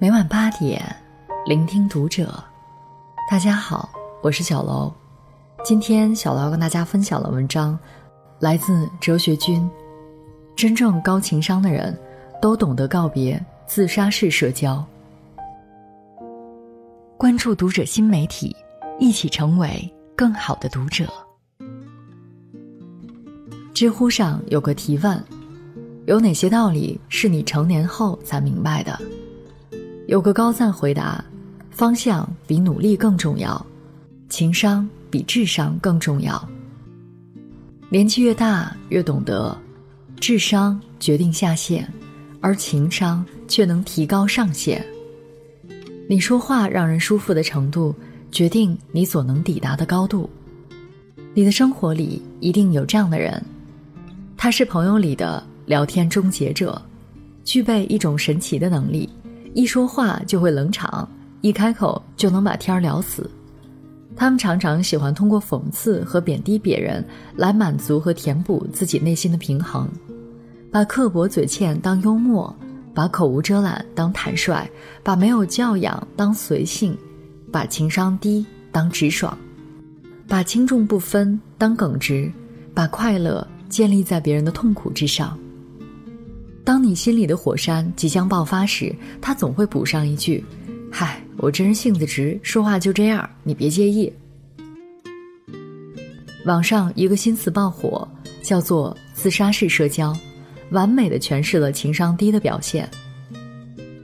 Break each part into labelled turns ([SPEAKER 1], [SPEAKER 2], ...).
[SPEAKER 1] 每晚八点，聆听读者。大家好，我是小楼。今天小楼要跟大家分享的文章，来自哲学君。真正高情商的人，都懂得告别自杀式社交。关注读者新媒体，一起成为更好的读者。知乎上有个提问：有哪些道理是你成年后才明白的？有个高赞回答：方向比努力更重要，情商比智商更重要。年纪越大，越懂得，智商决定下限，而情商却能提高上限。你说话让人舒服的程度，决定你所能抵达的高度。你的生活里一定有这样的人。他是朋友里的聊天终结者，具备一种神奇的能力，一说话就会冷场，一开口就能把天儿聊死。他们常常喜欢通过讽刺和贬低别人来满足和填补自己内心的平衡，把刻薄嘴欠当幽默，把口无遮拦当坦率，把没有教养当随性，把情商低当直爽，把轻重不分当耿直，把快乐。建立在别人的痛苦之上。当你心里的火山即将爆发时，他总会补上一句：“嗨，我这人性子直，说话就这样，你别介意。”网上一个新词爆火，叫做“自杀式社交”，完美的诠释了情商低的表现。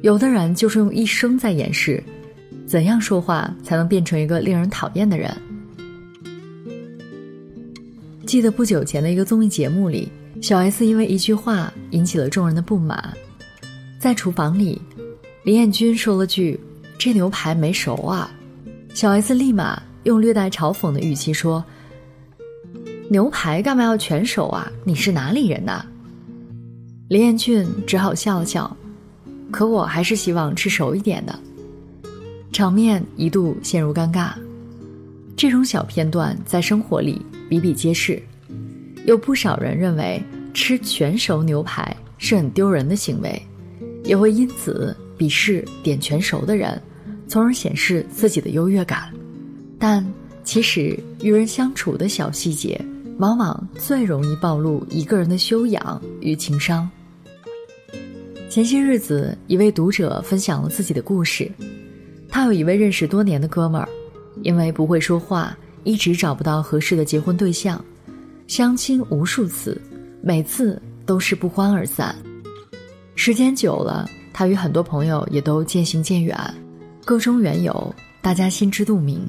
[SPEAKER 1] 有的人就是用一生在掩饰，怎样说话才能变成一个令人讨厌的人。记得不久前的一个综艺节目里，小 S 因为一句话引起了众人的不满。在厨房里，林彦君说了句：“这牛排没熟啊。”小 S 立马用略带嘲讽的语气说：“牛排干嘛要全熟啊？你是哪里人呐？”林彦俊只好笑了笑：“可我还是希望吃熟一点的。”场面一度陷入尴尬。这种小片段在生活里。比比皆是，有不少人认为吃全熟牛排是很丢人的行为，也会因此鄙视点全熟的人，从而显示自己的优越感。但其实与人相处的小细节，往往最容易暴露一个人的修养与情商。前些日子，一位读者分享了自己的故事，他有一位认识多年的哥们儿，因为不会说话。一直找不到合适的结婚对象，相亲无数次，每次都是不欢而散。时间久了，他与很多朋友也都渐行渐远，各中缘由，大家心知肚明。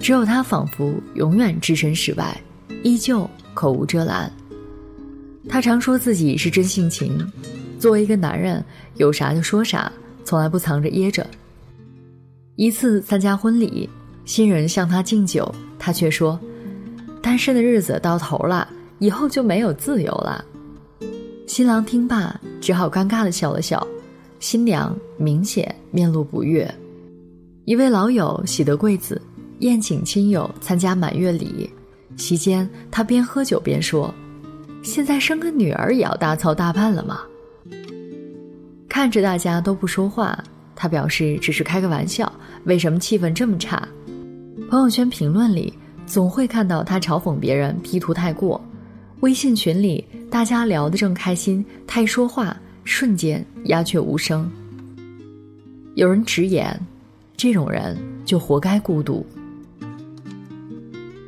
[SPEAKER 1] 只有他仿佛永远置身事外，依旧口无遮拦。他常说自己是真性情，作为一个男人，有啥就说啥，从来不藏着掖着。一次参加婚礼。新人向他敬酒，他却说：“单身的日子到头了，以后就没有自由了。”新郎听罢，只好尴尬的笑了笑。新娘明显面露不悦。一位老友喜得贵子，宴请亲友参加满月礼，席间他边喝酒边说：“现在生个女儿也要大操大办了吗？”看着大家都不说话，他表示只是开个玩笑。为什么气氛这么差？朋友圈评论里总会看到他嘲讽别人 P 图太过，微信群里大家聊得正开心，他一说话瞬间鸦雀无声。有人直言，这种人就活该孤独。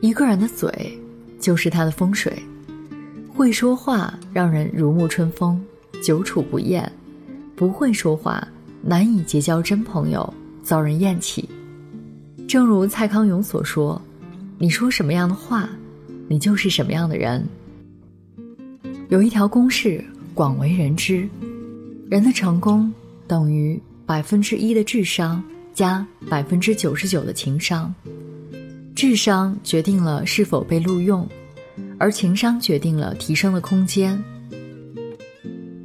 [SPEAKER 1] 一个人的嘴就是他的风水，会说话让人如沐春风，久处不厌；不会说话，难以结交真朋友，遭人厌弃。正如蔡康永所说：“你说什么样的话，你就是什么样的人。”有一条公式广为人知：人的成功等于百分之一的智商加百分之九十九的情商。智商决定了是否被录用，而情商决定了提升的空间。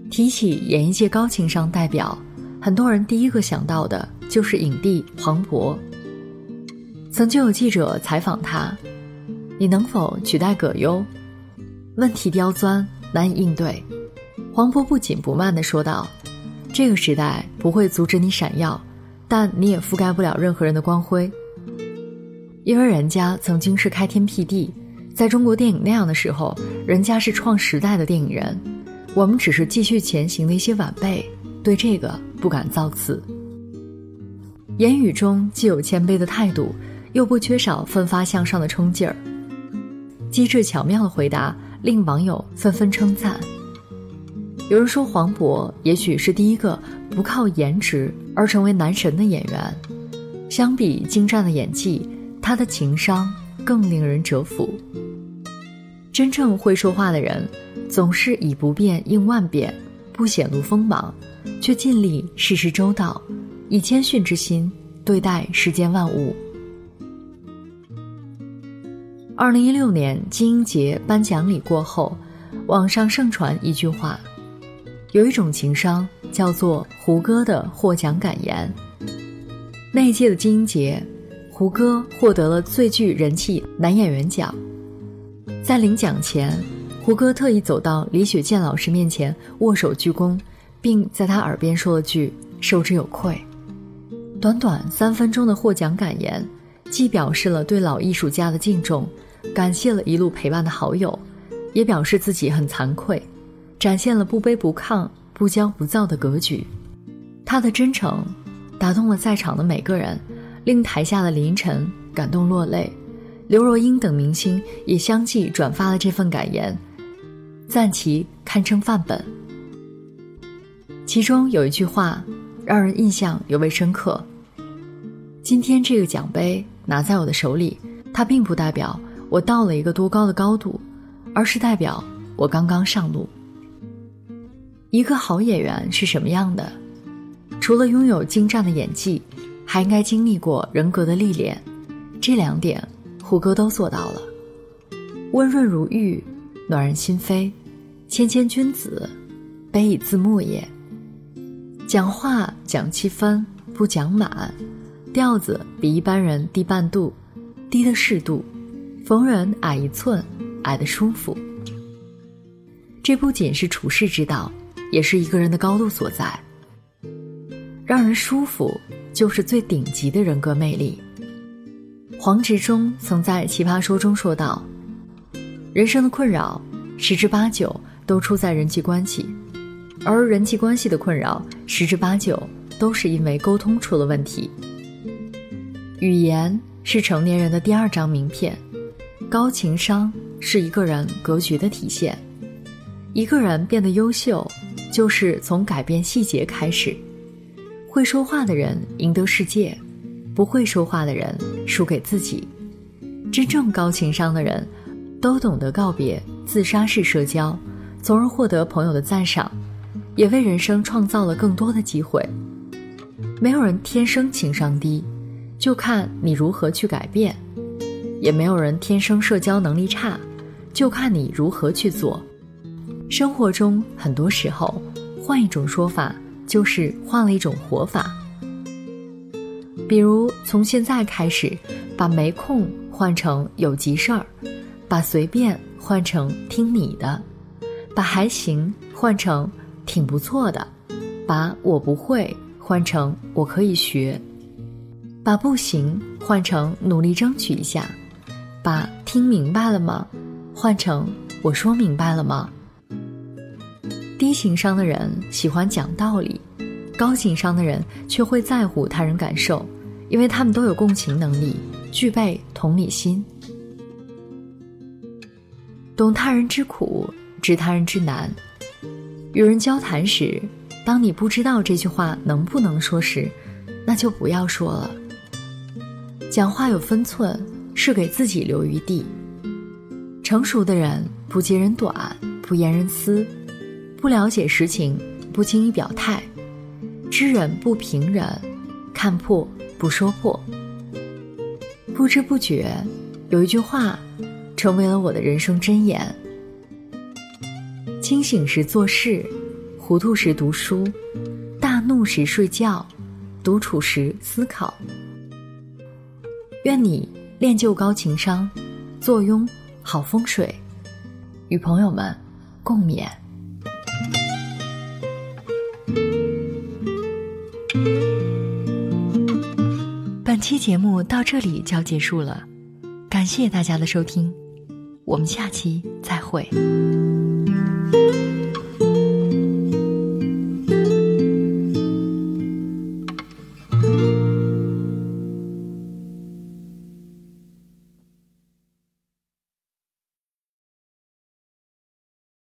[SPEAKER 1] 提起演艺界高情商代表，很多人第一个想到的就是影帝黄渤。曾经有记者采访他：“你能否取代葛优？”问题刁钻，难以应对。黄渤不紧不慢地说道：“这个时代不会阻止你闪耀，但你也覆盖不了任何人的光辉，因为人家曾经是开天辟地，在中国电影那样的时候，人家是创时代的电影人，我们只是继续前行的一些晚辈，对这个不敢造次。言语中既有谦卑的态度，又不缺少奋发向上的冲劲儿。机智巧妙的回答令网友纷纷称赞。有人说黄渤也许是第一个不靠颜值而成为男神的演员，相比精湛的演技，他的情商更令人折服。真正会说话的人，总是以不变应万变，不显露锋芒，却尽力事事周到，以谦逊之心对待世间万物。二零一六年金鹰节颁奖礼过后，网上盛传一句话。有一种情商叫做胡歌的获奖感言。那一届的金鹰节，胡歌获得了最具人气男演员奖。在领奖前，胡歌特意走到李雪健老师面前握手鞠躬，并在他耳边说了句“受之有愧”。短短三分钟的获奖感言，既表示了对老艺术家的敬重，感谢了一路陪伴的好友，也表示自己很惭愧。展现了不卑不亢、不骄不躁的格局，他的真诚打动了在场的每个人，令台下的林晨感动落泪，刘若英等明星也相继转发了这份感言，赞其堪称范本。其中有一句话让人印象尤为深刻：“今天这个奖杯拿在我的手里，它并不代表我到了一个多高的高度，而是代表我刚刚上路。”一个好演员是什么样的？除了拥有精湛的演技，还应该经历过人格的历练。这两点，胡歌都做到了。温润如玉，暖人心扉，谦谦君子，卑以自牧也。讲话讲七分，不讲满，调子比一般人低半度，低的适度，逢人矮一寸，矮的舒服。这不仅是处世之道。也是一个人的高度所在，让人舒服就是最顶级的人格魅力。黄执中曾在《奇葩说》中说道：“人生的困扰十之八九都出在人际关系，而人际关系的困扰十之八九都是因为沟通出了问题。语言是成年人的第二张名片，高情商是一个人格局的体现。一个人变得优秀。”就是从改变细节开始，会说话的人赢得世界，不会说话的人输给自己。真正高情商的人，都懂得告别自杀式社交，从而获得朋友的赞赏，也为人生创造了更多的机会。没有人天生情商低，就看你如何去改变；也没有人天生社交能力差，就看你如何去做。生活中很多时候，换一种说法就是换了一种活法。比如从现在开始，把没空换成有急事儿，把随便换成听你的，把还行换成挺不错的，把我不会换成我可以学，把不行换成努力争取一下，把听明白了吗换成我说明白了吗？低情商的人喜欢讲道理，高情商的人却会在乎他人感受，因为他们都有共情能力，具备同理心，懂他人之苦，知他人之难。与人交谈时，当你不知道这句话能不能说时，那就不要说了。讲话有分寸，是给自己留余地。成熟的人不揭人短，不言人私。不了解实情，不轻易表态；知人不评人，看破不说破。不知不觉，有一句话，成为了我的人生箴言：清醒时做事，糊涂时读书，大怒时睡觉，独处时思考。愿你练就高情商，坐拥好风水，与朋友们共勉。本期节目到这里就要结束了，感谢大家的收听，我们下期再会。